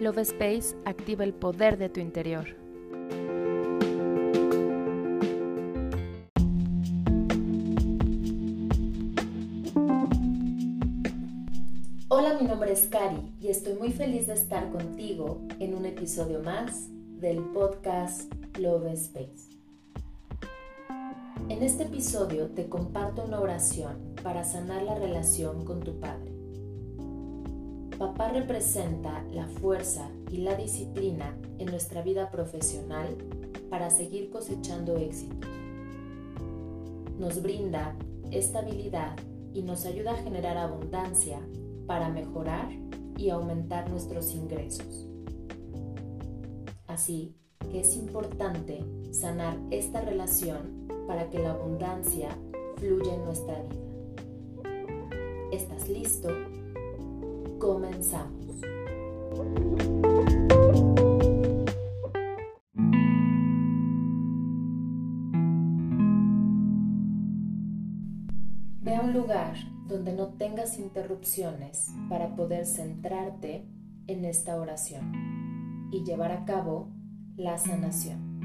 Love Space activa el poder de tu interior. Hola, mi nombre es Cari y estoy muy feliz de estar contigo en un episodio más del podcast Love Space. En este episodio te comparto una oración para sanar la relación con tu padre. Papá representa la fuerza y la disciplina en nuestra vida profesional para seguir cosechando éxitos. Nos brinda estabilidad y nos ayuda a generar abundancia para mejorar y aumentar nuestros ingresos. Así que es importante sanar esta relación para que la abundancia fluya en nuestra vida. ¿Estás listo? Comenzamos. Ve a un lugar donde no tengas interrupciones para poder centrarte en esta oración y llevar a cabo la sanación.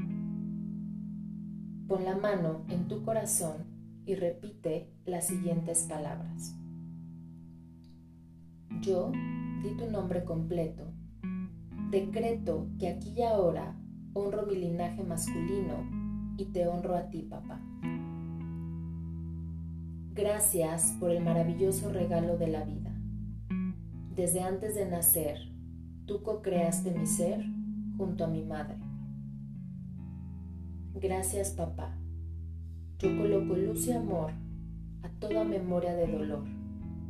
Pon la mano en tu corazón y repite las siguientes palabras. Yo di tu nombre completo. Decreto que aquí y ahora honro mi linaje masculino y te honro a ti, papá. Gracias por el maravilloso regalo de la vida. Desde antes de nacer, tú co-creaste mi ser junto a mi madre. Gracias, papá. Yo coloco luz y amor a toda memoria de dolor,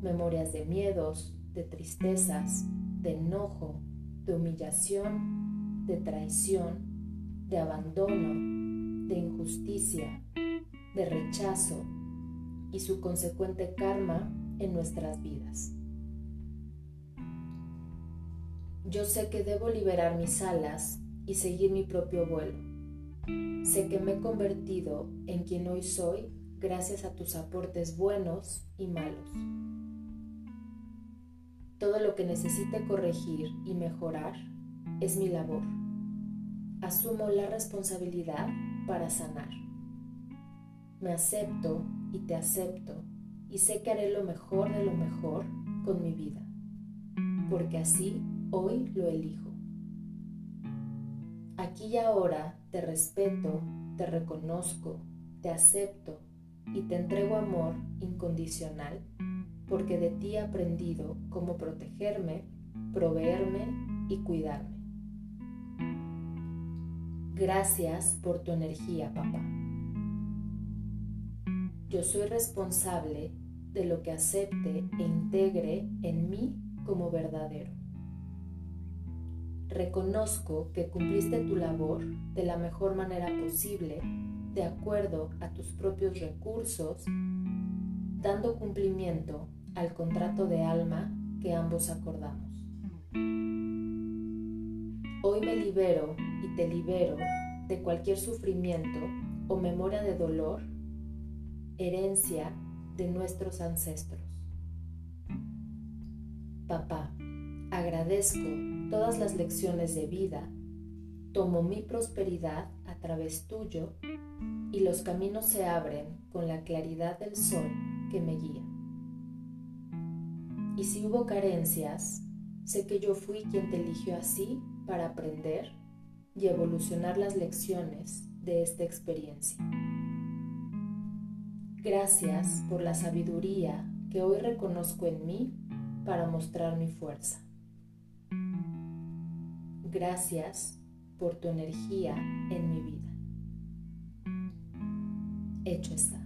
memorias de miedos, de tristezas, de enojo, de humillación, de traición, de abandono, de injusticia, de rechazo y su consecuente karma en nuestras vidas. Yo sé que debo liberar mis alas y seguir mi propio vuelo. Sé que me he convertido en quien hoy soy gracias a tus aportes buenos y malos. Todo lo que necesite corregir y mejorar es mi labor. Asumo la responsabilidad para sanar. Me acepto y te acepto y sé que haré lo mejor de lo mejor con mi vida, porque así hoy lo elijo. Aquí y ahora te respeto, te reconozco, te acepto y te entrego amor incondicional porque de ti he aprendido cómo protegerme, proveerme y cuidarme. Gracias por tu energía, papá. Yo soy responsable de lo que acepte e integre en mí como verdadero. Reconozco que cumpliste tu labor de la mejor manera posible, de acuerdo a tus propios recursos, dando cumplimiento al contrato de alma que ambos acordamos. Hoy me libero y te libero de cualquier sufrimiento o memoria de dolor, herencia de nuestros ancestros. Papá, agradezco todas las lecciones de vida, tomo mi prosperidad a través tuyo y los caminos se abren con la claridad del sol que me guía. Y si hubo carencias, sé que yo fui quien te eligió así para aprender y evolucionar las lecciones de esta experiencia. Gracias por la sabiduría que hoy reconozco en mí para mostrar mi fuerza. Gracias por tu energía en mi vida. Hecho está.